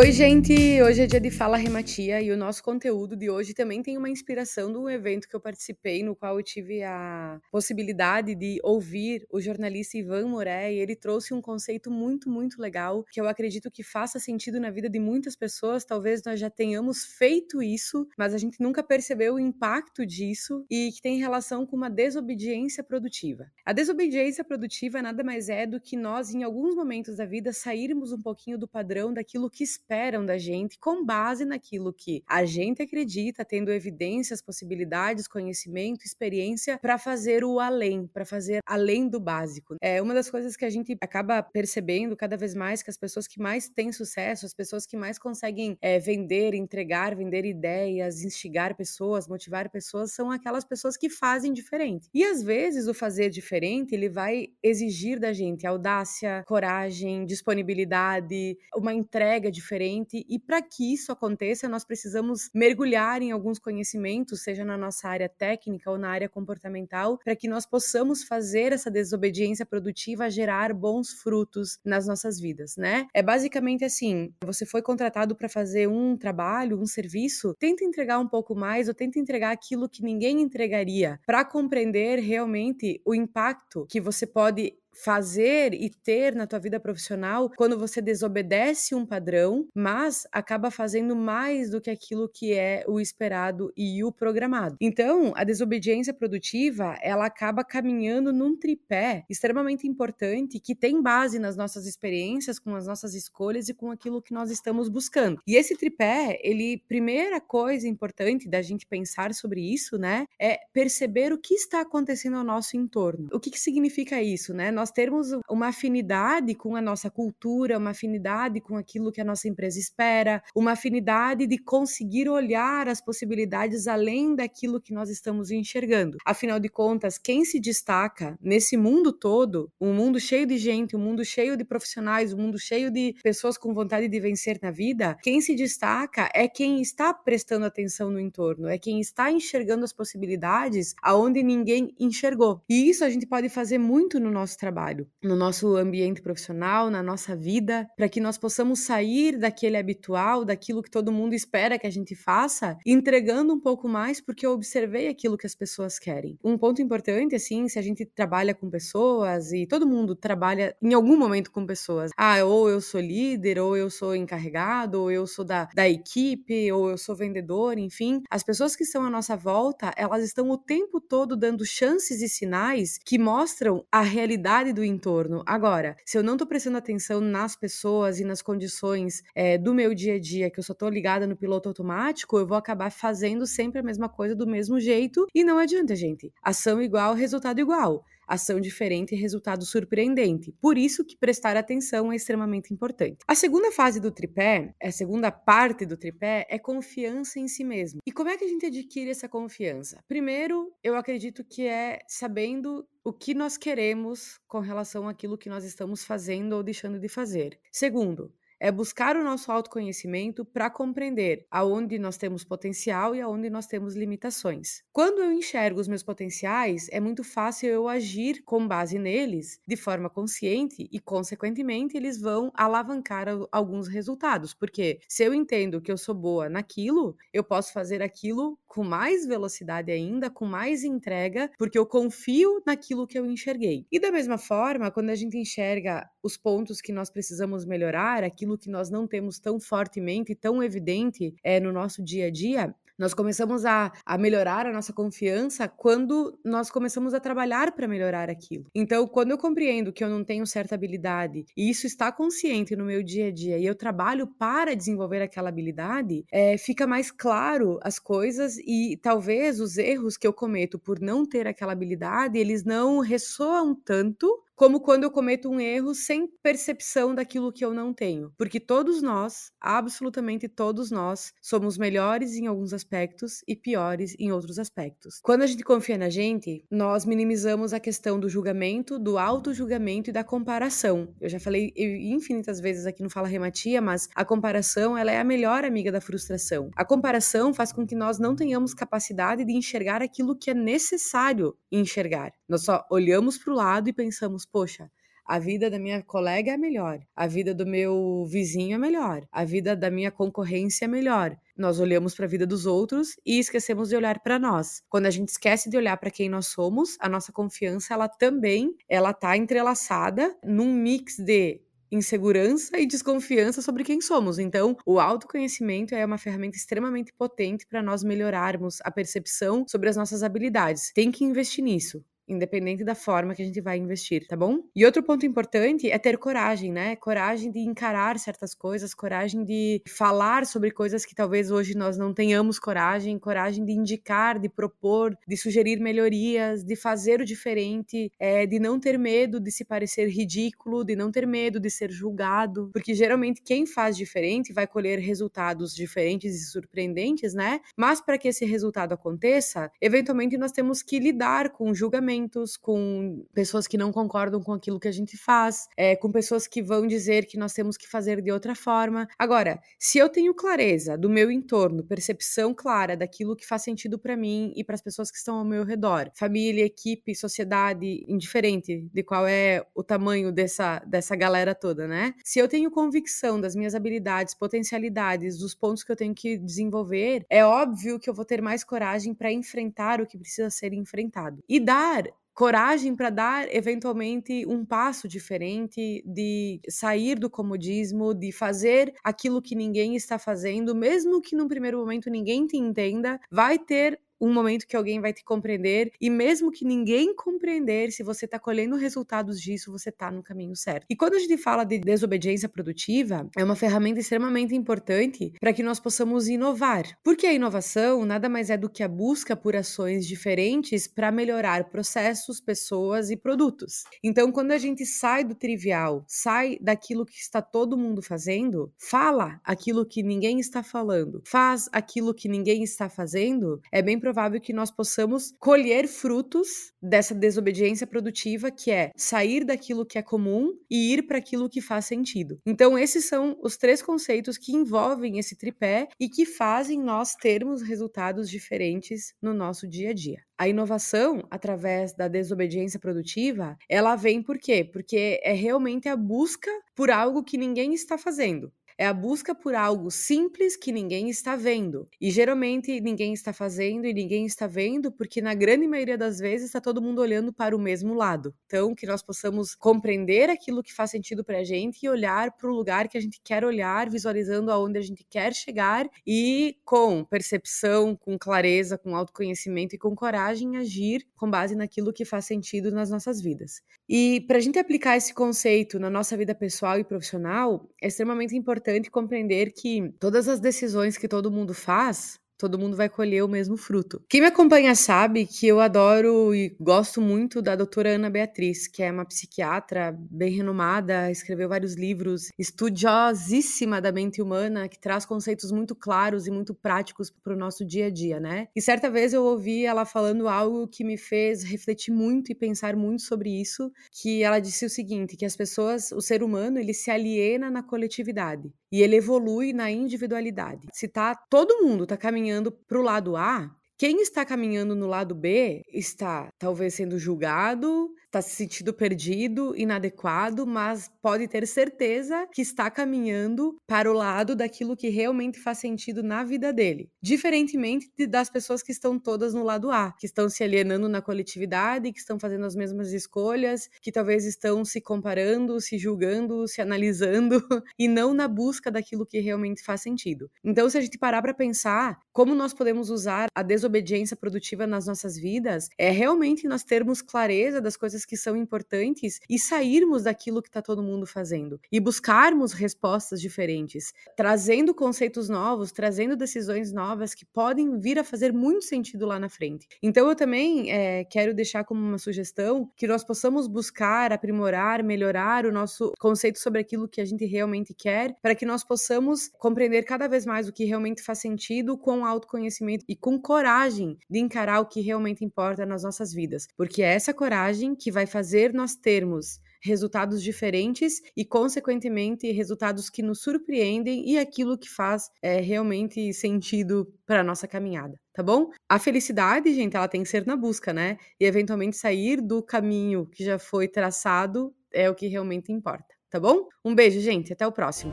Oi, gente! Hoje é dia de Fala Rematia e o nosso conteúdo de hoje também tem uma inspiração de um evento que eu participei, no qual eu tive a possibilidade de ouvir o jornalista Ivan Moré e ele trouxe um conceito muito, muito legal que eu acredito que faça sentido na vida de muitas pessoas. Talvez nós já tenhamos feito isso, mas a gente nunca percebeu o impacto disso e que tem relação com uma desobediência produtiva. A desobediência produtiva nada mais é do que nós, em alguns momentos da vida, sairmos um pouquinho do padrão daquilo que esperam da gente com base naquilo que a gente acredita, tendo evidências, possibilidades, conhecimento, experiência para fazer o além, para fazer além do básico. É uma das coisas que a gente acaba percebendo cada vez mais que as pessoas que mais têm sucesso, as pessoas que mais conseguem é, vender, entregar, vender ideias, instigar pessoas, motivar pessoas, são aquelas pessoas que fazem diferente. E às vezes o fazer diferente ele vai exigir da gente audácia, coragem, disponibilidade, uma entrega diferente diferente e para que isso aconteça, nós precisamos mergulhar em alguns conhecimentos, seja na nossa área técnica ou na área comportamental, para que nós possamos fazer essa desobediência produtiva gerar bons frutos nas nossas vidas, né? É basicamente assim, você foi contratado para fazer um trabalho, um serviço, tenta entregar um pouco mais ou tenta entregar aquilo que ninguém entregaria, para compreender realmente o impacto que você pode fazer e ter na tua vida profissional quando você desobedece um padrão, mas acaba fazendo mais do que aquilo que é o esperado e o programado. Então, a desobediência produtiva, ela acaba caminhando num tripé extremamente importante que tem base nas nossas experiências, com as nossas escolhas e com aquilo que nós estamos buscando. E esse tripé, ele primeira coisa importante da gente pensar sobre isso, né, é perceber o que está acontecendo ao nosso entorno. O que que significa isso, né? Nós termos uma afinidade com a nossa cultura, uma afinidade com aquilo que a nossa empresa espera, uma afinidade de conseguir olhar as possibilidades além daquilo que nós estamos enxergando. Afinal de contas, quem se destaca nesse mundo todo, um mundo cheio de gente, um mundo cheio de profissionais, um mundo cheio de pessoas com vontade de vencer na vida, quem se destaca é quem está prestando atenção no entorno, é quem está enxergando as possibilidades aonde ninguém enxergou. E isso a gente pode fazer muito no nosso trabalho trabalho, no nosso ambiente profissional, na nossa vida, para que nós possamos sair daquele habitual, daquilo que todo mundo espera que a gente faça, entregando um pouco mais porque eu observei aquilo que as pessoas querem. Um ponto importante, assim, se a gente trabalha com pessoas e todo mundo trabalha em algum momento com pessoas, ah, ou eu sou líder, ou eu sou encarregado, ou eu sou da, da equipe, ou eu sou vendedor, enfim, as pessoas que estão à nossa volta, elas estão o tempo todo dando chances e sinais que mostram a realidade do entorno. Agora, se eu não tô prestando atenção nas pessoas e nas condições é, do meu dia a dia, que eu só tô ligada no piloto automático, eu vou acabar fazendo sempre a mesma coisa do mesmo jeito e não adianta, gente. Ação igual, resultado igual ação diferente e resultado surpreendente. Por isso que prestar atenção é extremamente importante. A segunda fase do tripé, a segunda parte do tripé é confiança em si mesmo. E como é que a gente adquire essa confiança? Primeiro, eu acredito que é sabendo o que nós queremos com relação àquilo que nós estamos fazendo ou deixando de fazer. Segundo, é buscar o nosso autoconhecimento para compreender aonde nós temos potencial e aonde nós temos limitações. Quando eu enxergo os meus potenciais, é muito fácil eu agir com base neles de forma consciente e, consequentemente, eles vão alavancar alguns resultados. Porque se eu entendo que eu sou boa naquilo, eu posso fazer aquilo com mais velocidade ainda, com mais entrega, porque eu confio naquilo que eu enxerguei. E da mesma forma, quando a gente enxerga os pontos que nós precisamos melhorar, aquilo que nós não temos tão fortemente tão evidente é, no nosso dia a dia, nós começamos a, a melhorar a nossa confiança quando nós começamos a trabalhar para melhorar aquilo. Então, quando eu compreendo que eu não tenho certa habilidade e isso está consciente no meu dia a dia e eu trabalho para desenvolver aquela habilidade, é, fica mais claro as coisas e talvez os erros que eu cometo por não ter aquela habilidade, eles não ressoam tanto como quando eu cometo um erro sem percepção daquilo que eu não tenho. Porque todos nós, absolutamente todos nós, somos melhores em alguns aspectos e piores em outros aspectos. Quando a gente confia na gente, nós minimizamos a questão do julgamento, do auto-julgamento e da comparação. Eu já falei infinitas vezes aqui no Fala Rematia, mas a comparação ela é a melhor amiga da frustração. A comparação faz com que nós não tenhamos capacidade de enxergar aquilo que é necessário enxergar. Nós só olhamos para o lado e pensamos, poxa, A vida da minha colega é melhor, a vida do meu vizinho é melhor, a vida da minha concorrência é melhor. Nós olhamos para a vida dos outros e esquecemos de olhar para nós. Quando a gente esquece de olhar para quem nós somos, a nossa confiança ela também ela tá entrelaçada num mix de insegurança e desconfiança sobre quem somos. Então, o autoconhecimento é uma ferramenta extremamente potente para nós melhorarmos a percepção sobre as nossas habilidades. Tem que investir nisso independente da forma que a gente vai investir, tá bom? E outro ponto importante é ter coragem, né? Coragem de encarar certas coisas, coragem de falar sobre coisas que talvez hoje nós não tenhamos coragem, coragem de indicar, de propor, de sugerir melhorias, de fazer o diferente, é, de não ter medo de se parecer ridículo, de não ter medo de ser julgado, porque geralmente quem faz diferente vai colher resultados diferentes e surpreendentes, né? Mas para que esse resultado aconteça, eventualmente nós temos que lidar com julgamento com pessoas que não concordam com aquilo que a gente faz, é, com pessoas que vão dizer que nós temos que fazer de outra forma. Agora, se eu tenho clareza do meu entorno, percepção clara daquilo que faz sentido para mim e para as pessoas que estão ao meu redor, família, equipe, sociedade, indiferente de qual é o tamanho dessa, dessa galera toda, né? Se eu tenho convicção das minhas habilidades, potencialidades, dos pontos que eu tenho que desenvolver, é óbvio que eu vou ter mais coragem para enfrentar o que precisa ser enfrentado. E dar coragem para dar eventualmente um passo diferente, de sair do comodismo, de fazer aquilo que ninguém está fazendo, mesmo que num primeiro momento ninguém te entenda, vai ter um momento que alguém vai te compreender e mesmo que ninguém compreender, se você está colhendo resultados disso, você está no caminho certo. E quando a gente fala de desobediência produtiva, é uma ferramenta extremamente importante para que nós possamos inovar. Porque a inovação nada mais é do que a busca por ações diferentes para melhorar processos, pessoas e produtos. Então, quando a gente sai do trivial, sai daquilo que está todo mundo fazendo, fala aquilo que ninguém está falando, faz aquilo que ninguém está fazendo, é bem provável que nós possamos colher frutos dessa desobediência produtiva, que é sair daquilo que é comum e ir para aquilo que faz sentido. Então, esses são os três conceitos que envolvem esse tripé e que fazem nós termos resultados diferentes no nosso dia a dia. A inovação, através da desobediência produtiva, ela vem por quê? Porque é realmente a busca por algo que ninguém está fazendo é a busca por algo simples que ninguém está vendo. E geralmente ninguém está fazendo e ninguém está vendo porque, na grande maioria das vezes, está todo mundo olhando para o mesmo lado. Então, que nós possamos compreender aquilo que faz sentido para a gente e olhar para o lugar que a gente quer olhar, visualizando aonde a gente quer chegar e com percepção, com clareza, com autoconhecimento e com coragem agir com base naquilo que faz sentido nas nossas vidas. E para a gente aplicar esse conceito na nossa vida pessoal e profissional, é extremamente importante importante compreender que todas as decisões que todo mundo faz todo mundo vai colher o mesmo fruto. Quem me acompanha sabe que eu adoro e gosto muito da doutora Ana Beatriz, que é uma psiquiatra bem renomada, escreveu vários livros, estudiosíssima da mente humana, que traz conceitos muito claros e muito práticos para o nosso dia a dia, né? E certa vez eu ouvi ela falando algo que me fez refletir muito e pensar muito sobre isso, que ela disse o seguinte, que as pessoas, o ser humano, ele se aliena na coletividade e ele evolui na individualidade. Se tá todo mundo tá caminhando para o lado A, quem está caminhando no lado B está talvez sendo julgado, está se sentindo perdido, inadequado, mas pode ter certeza que está caminhando para o lado daquilo que realmente faz sentido na vida dele. Diferentemente das pessoas que estão todas no lado A, que estão se alienando na coletividade, que estão fazendo as mesmas escolhas, que talvez estão se comparando, se julgando, se analisando e não na busca daquilo que realmente faz sentido. Então, se a gente parar para pensar como nós podemos usar a desobediência produtiva nas nossas vidas, é realmente nós termos clareza das coisas coisas que são importantes e sairmos daquilo que está todo mundo fazendo e buscarmos respostas diferentes, trazendo conceitos novos, trazendo decisões novas que podem vir a fazer muito sentido lá na frente. Então, eu também é, quero deixar como uma sugestão que nós possamos buscar, aprimorar, melhorar o nosso conceito sobre aquilo que a gente realmente quer, para que nós possamos compreender cada vez mais o que realmente faz sentido com autoconhecimento e com coragem de encarar o que realmente importa nas nossas vidas, porque é essa coragem que vai fazer nós termos resultados diferentes e, consequentemente, resultados que nos surpreendem e aquilo que faz é, realmente sentido para nossa caminhada, tá bom? A felicidade, gente, ela tem que ser na busca, né? E eventualmente sair do caminho que já foi traçado é o que realmente importa, tá bom? Um beijo, gente, até o próximo.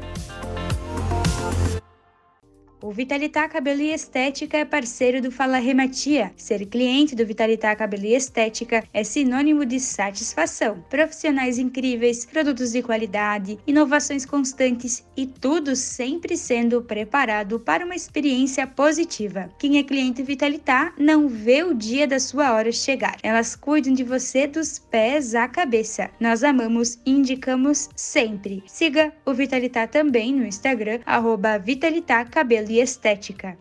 O Vitalitá Cabelo e Estética é parceiro do Fala Rematia. Ser cliente do Vitalitá Cabelo e Estética é sinônimo de satisfação. Profissionais incríveis, produtos de qualidade, inovações constantes e tudo sempre sendo preparado para uma experiência positiva. Quem é cliente Vitalitá não vê o dia da sua hora chegar. Elas cuidam de você dos pés à cabeça. Nós amamos e indicamos sempre. Siga o Vitalitá também no Instagram, arroba Vitalitá Cabelo e estética.